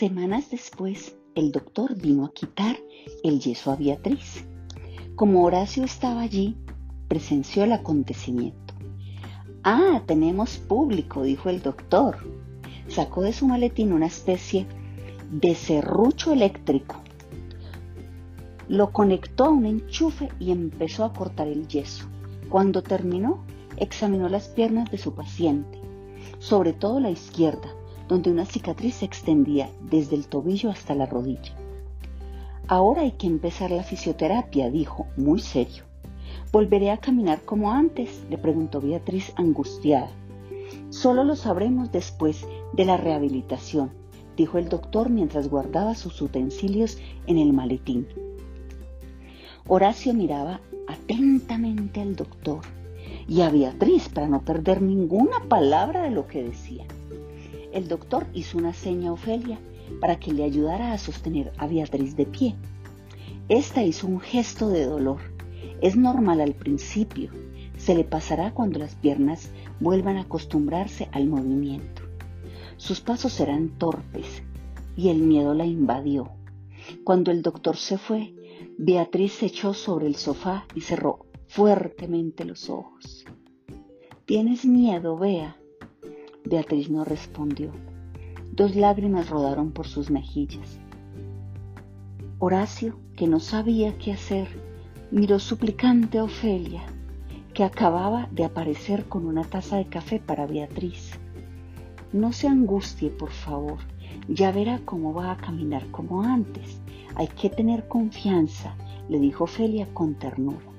Semanas después, el doctor vino a quitar el yeso a Beatriz. Como Horacio estaba allí, presenció el acontecimiento. Ah, tenemos público, dijo el doctor. Sacó de su maletín una especie de serrucho eléctrico. Lo conectó a un enchufe y empezó a cortar el yeso. Cuando terminó, examinó las piernas de su paciente, sobre todo la izquierda, donde una cicatriz se extendía desde el tobillo hasta la rodilla. Ahora hay que empezar la fisioterapia, dijo, muy serio. ¿Volveré a caminar como antes? le preguntó Beatriz angustiada. Solo lo sabremos después de la rehabilitación, dijo el doctor mientras guardaba sus utensilios en el maletín. Horacio miraba atentamente al doctor y a Beatriz para no perder ninguna palabra de lo que decía. El doctor hizo una seña a Ofelia para que le ayudara a sostener a Beatriz de pie. Esta hizo un gesto de dolor. Es normal al principio, se le pasará cuando las piernas vuelvan a acostumbrarse al movimiento. Sus pasos eran torpes y el miedo la invadió. Cuando el doctor se fue, Beatriz se echó sobre el sofá y cerró fuertemente los ojos. ¿Tienes miedo, Bea? Beatriz no respondió. Dos lágrimas rodaron por sus mejillas. Horacio, que no sabía qué hacer, miró suplicante a Ofelia, que acababa de aparecer con una taza de café para Beatriz. No se angustie, por favor. Ya verá cómo va a caminar como antes. Hay que tener confianza, le dijo Ofelia con ternura.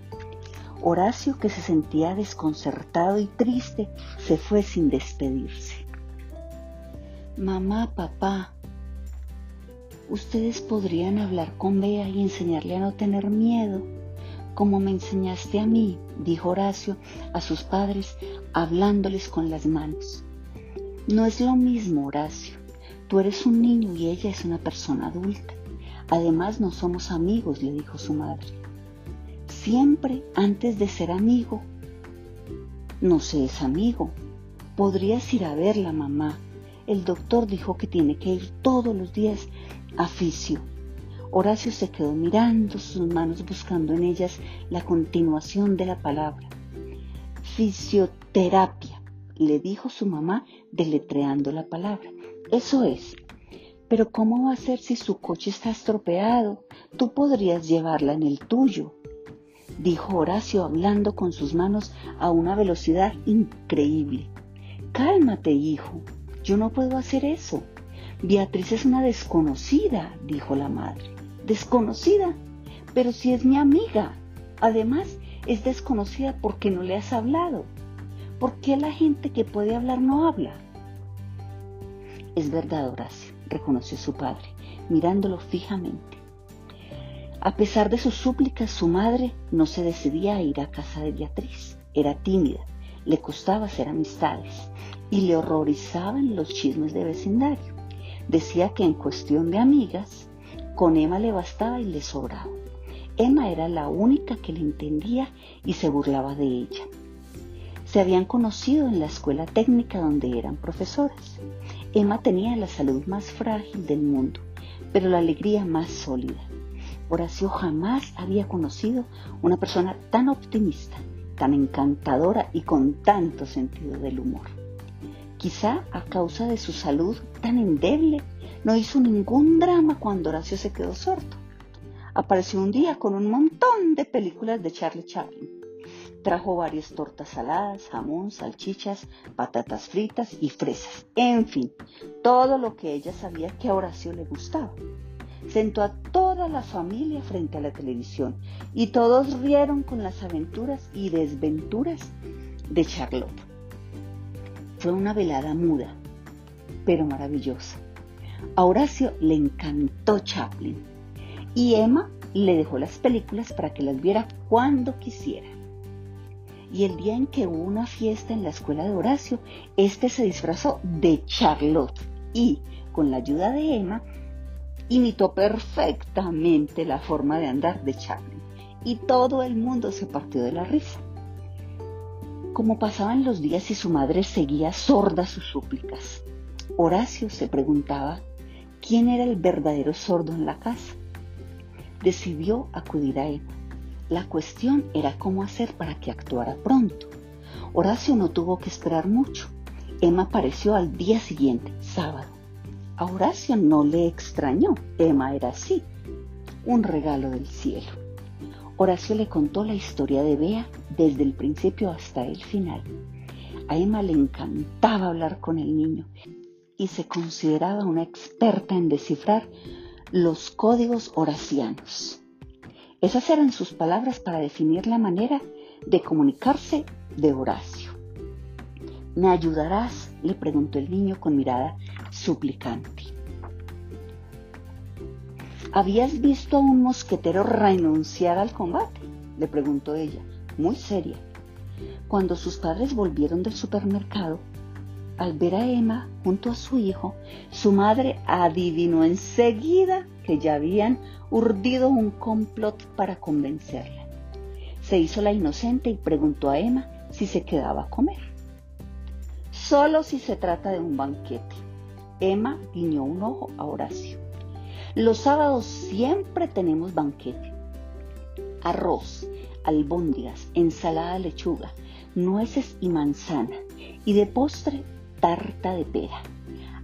Horacio, que se sentía desconcertado y triste, se fue sin despedirse. Mamá, papá, ustedes podrían hablar con Bea y enseñarle a no tener miedo, como me enseñaste a mí, dijo Horacio a sus padres, hablándoles con las manos. No es lo mismo, Horacio. Tú eres un niño y ella es una persona adulta. Además, no somos amigos, le dijo su madre. Siempre antes de ser amigo. No se es amigo. Podrías ir a verla, mamá. El doctor dijo que tiene que ir todos los días a fisio. Horacio se quedó mirando sus manos buscando en ellas la continuación de la palabra. Fisioterapia le dijo su mamá deletreando la palabra. Eso es. Pero ¿cómo va a ser si su coche está estropeado? Tú podrías llevarla en el tuyo, dijo Horacio hablando con sus manos a una velocidad increíble. Cálmate, hijo. Yo no puedo hacer eso. Beatriz es una desconocida, dijo la madre. Desconocida. Pero si es mi amiga. Además, es desconocida porque no le has hablado. ¿Por qué la gente que puede hablar no habla? Es verdad, Horacio, reconoció su padre, mirándolo fijamente. A pesar de sus súplicas, su madre no se decidía a ir a casa de Beatriz. Era tímida, le costaba hacer amistades y le horrorizaban los chismes de vecindario. Decía que en cuestión de amigas, con Emma le bastaba y le sobraba. Emma era la única que le entendía y se burlaba de ella. Se habían conocido en la escuela técnica donde eran profesores. Emma tenía la salud más frágil del mundo, pero la alegría más sólida. Horacio jamás había conocido una persona tan optimista, tan encantadora y con tanto sentido del humor. Quizá a causa de su salud tan endeble, no hizo ningún drama cuando Horacio se quedó sordo. Apareció un día con un montón de películas de Charlie Chaplin Trajo varias tortas saladas, jamón, salchichas, patatas fritas y fresas. En fin, todo lo que ella sabía que a Horacio le gustaba. Sentó a toda la familia frente a la televisión y todos rieron con las aventuras y desventuras de Charlotte. Fue una velada muda, pero maravillosa. A Horacio le encantó Chaplin y Emma le dejó las películas para que las viera cuando quisiera y el día en que hubo una fiesta en la escuela de Horacio, este se disfrazó de Charlotte y, con la ayuda de Emma, imitó perfectamente la forma de andar de Charlie y todo el mundo se partió de la risa. Como pasaban los días y su madre seguía sorda sus súplicas, Horacio se preguntaba quién era el verdadero sordo en la casa. Decidió acudir a Emma. La cuestión era cómo hacer para que actuara pronto. Horacio no tuvo que esperar mucho. Emma apareció al día siguiente, sábado. A Horacio no le extrañó. Emma era así, un regalo del cielo. Horacio le contó la historia de Bea desde el principio hasta el final. A Emma le encantaba hablar con el niño y se consideraba una experta en descifrar los códigos horacianos. Esas eran sus palabras para definir la manera de comunicarse de Horacio. ¿Me ayudarás? le preguntó el niño con mirada suplicante. ¿Habías visto a un mosquetero renunciar al combate? le preguntó ella, muy seria. Cuando sus padres volvieron del supermercado, al ver a Emma junto a su hijo, su madre adivinó enseguida que ya habían urdido un complot para convencerla. Se hizo la inocente y preguntó a Emma si se quedaba a comer. Solo si se trata de un banquete. Emma guiñó un ojo a Horacio. Los sábados siempre tenemos banquete. Arroz, albóndigas, ensalada de lechuga, nueces y manzana. Y de postre, tarta de pera,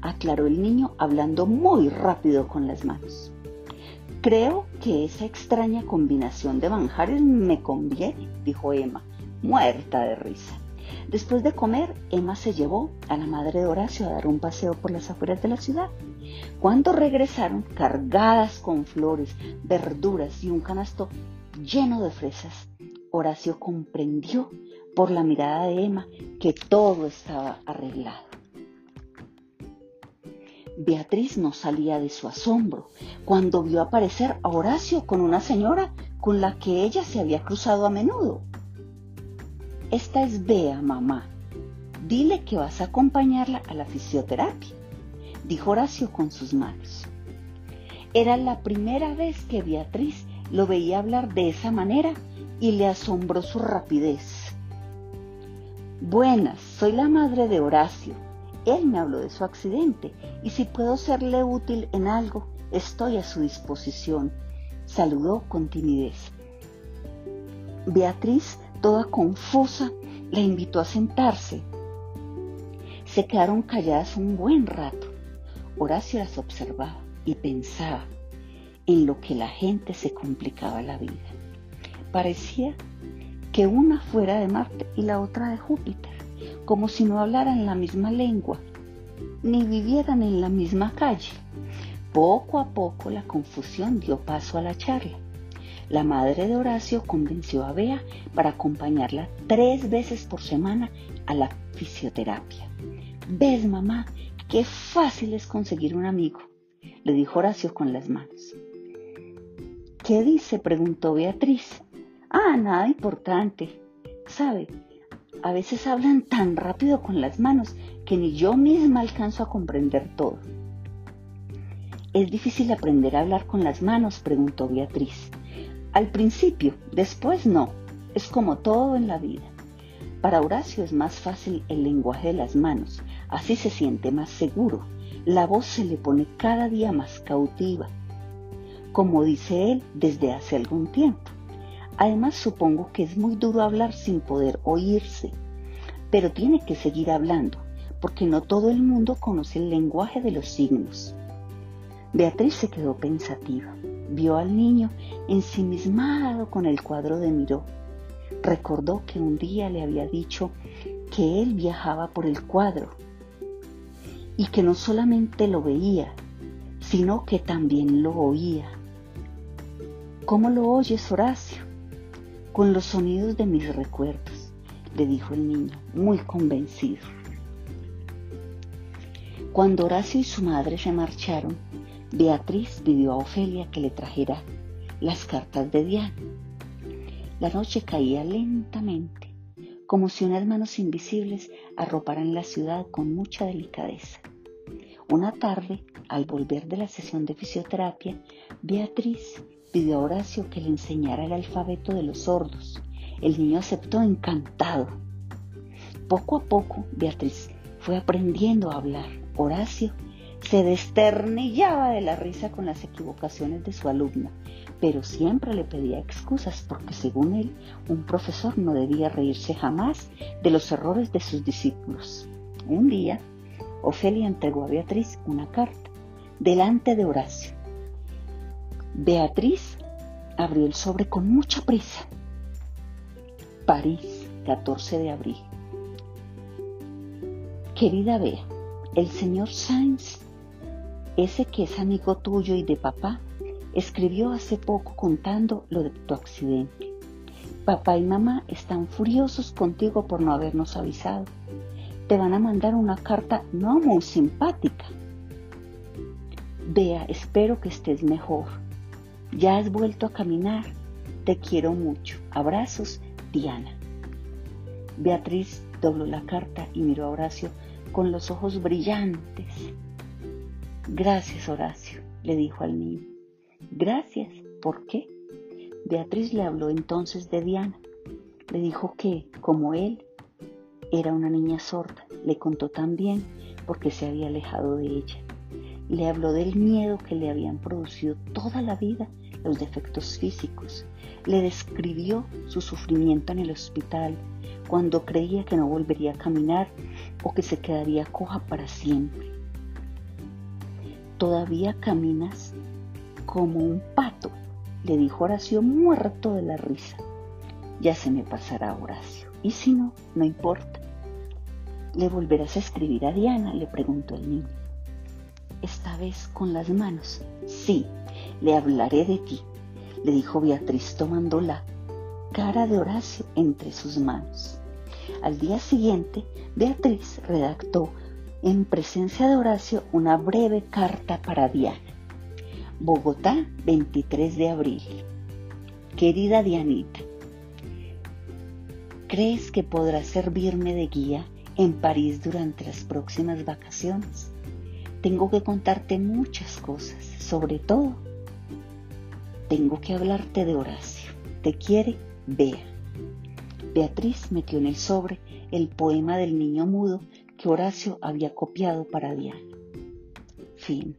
aclaró el niño hablando muy rápido con las manos. Creo que esa extraña combinación de manjares me conviene, dijo Emma, muerta de risa. Después de comer, Emma se llevó a la madre de Horacio a dar un paseo por las afueras de la ciudad. Cuando regresaron, cargadas con flores, verduras y un canasto lleno de fresas, Horacio comprendió por la mirada de Emma que todo estaba arreglado. Beatriz no salía de su asombro cuando vio aparecer a Horacio con una señora con la que ella se había cruzado a menudo. Esta es Bea, mamá. Dile que vas a acompañarla a la fisioterapia, dijo Horacio con sus manos. Era la primera vez que Beatriz lo veía hablar de esa manera y le asombró su rapidez. Buenas, soy la madre de Horacio. Él me habló de su accidente y si puedo serle útil en algo, estoy a su disposición. Saludó con timidez. Beatriz toda confusa, la invitó a sentarse. Se quedaron calladas un buen rato. Horacio las observaba y pensaba en lo que la gente se complicaba la vida. Parecía que una fuera de Marte y la otra de Júpiter, como si no hablaran la misma lengua, ni vivieran en la misma calle. Poco a poco la confusión dio paso a la charla. La madre de Horacio convenció a Bea para acompañarla tres veces por semana a la fisioterapia. ¿Ves, mamá? Qué fácil es conseguir un amigo, le dijo Horacio con las manos. ¿Qué dice? preguntó Beatriz. Ah, nada importante. ¿Sabe? A veces hablan tan rápido con las manos que ni yo misma alcanzo a comprender todo. ¿Es difícil aprender a hablar con las manos? preguntó Beatriz. Al principio, después no. Es como todo en la vida. Para Horacio es más fácil el lenguaje de las manos, así se siente más seguro. La voz se le pone cada día más cautiva, como dice él desde hace algún tiempo. Además supongo que es muy duro hablar sin poder oírse, pero tiene que seguir hablando, porque no todo el mundo conoce el lenguaje de los signos. Beatriz se quedó pensativa. Vio al niño ensimismado con el cuadro de Miró. Recordó que un día le había dicho que él viajaba por el cuadro y que no solamente lo veía, sino que también lo oía. ¿Cómo lo oyes, Horacio? Con los sonidos de mis recuerdos, le dijo el niño, muy convencido. Cuando Horacio y su madre se marcharon, Beatriz pidió a Ofelia que le trajera las cartas de Diana. La noche caía lentamente, como si unas manos invisibles arroparan la ciudad con mucha delicadeza. Una tarde, al volver de la sesión de fisioterapia, Beatriz pidió a Horacio que le enseñara el alfabeto de los sordos. El niño aceptó encantado. Poco a poco, Beatriz fue aprendiendo a hablar. Horacio Se desternillaba de la risa con las equivocaciones de su alumna, pero siempre le pedía excusas porque según él, un profesor no debía reírse jamás de los errores de sus discípulos. Un día, Ofelia entregó a Beatriz una carta delante de Horacio. Beatriz abrió el sobre con mucha prisa. París, 14 de abril. Querida Bea, el señor Sainz, ese que es amigo tuyo y de papá, escribió hace poco contando lo de tu accidente. Papá y mamá están furiosos contigo por no habernos avisado. Te van a mandar una carta no muy simpática. Bea, espero que estés mejor. Ya has vuelto a caminar. Te quiero mucho. Abrazos, Diana. Beatriz dobló la carta y miró a Horacio con los ojos brillantes. Gracias, Horacio, le dijo al niño. Gracias, ¿por qué? Beatriz le habló entonces de Diana. Le dijo que, como él, era una niña sorda. Le contó también porque se había alejado de ella. Le habló del miedo que le habían producido toda la vida los defectos físicos. Le describió su sufrimiento en el hospital, cuando creía que no volvería a caminar o que se quedaría coja para siempre. Todavía caminas como un pato, le dijo Horacio muerto de la risa. Ya se me pasará, Horacio. Y si no, no importa. ¿Le volverás a escribir a Diana? le preguntó el niño. Esta vez con las manos. Sí, le hablaré de ti, le dijo Beatriz tomando la cara de Horacio entre sus manos. Al día siguiente, Beatriz redactó en presencia de Horacio una breve carta para Diana. Bogotá, 23 de abril. Querida Dianita, ¿crees que podrás servirme de guía en París durante las próximas vacaciones? Tengo que contarte muchas cosas, sobre todo, tengo que hablarte de Horacio. Te quiere, Bea. Beatriz metió en el sobre el poema del niño mudo Horacio había copiado para Diana. Fin.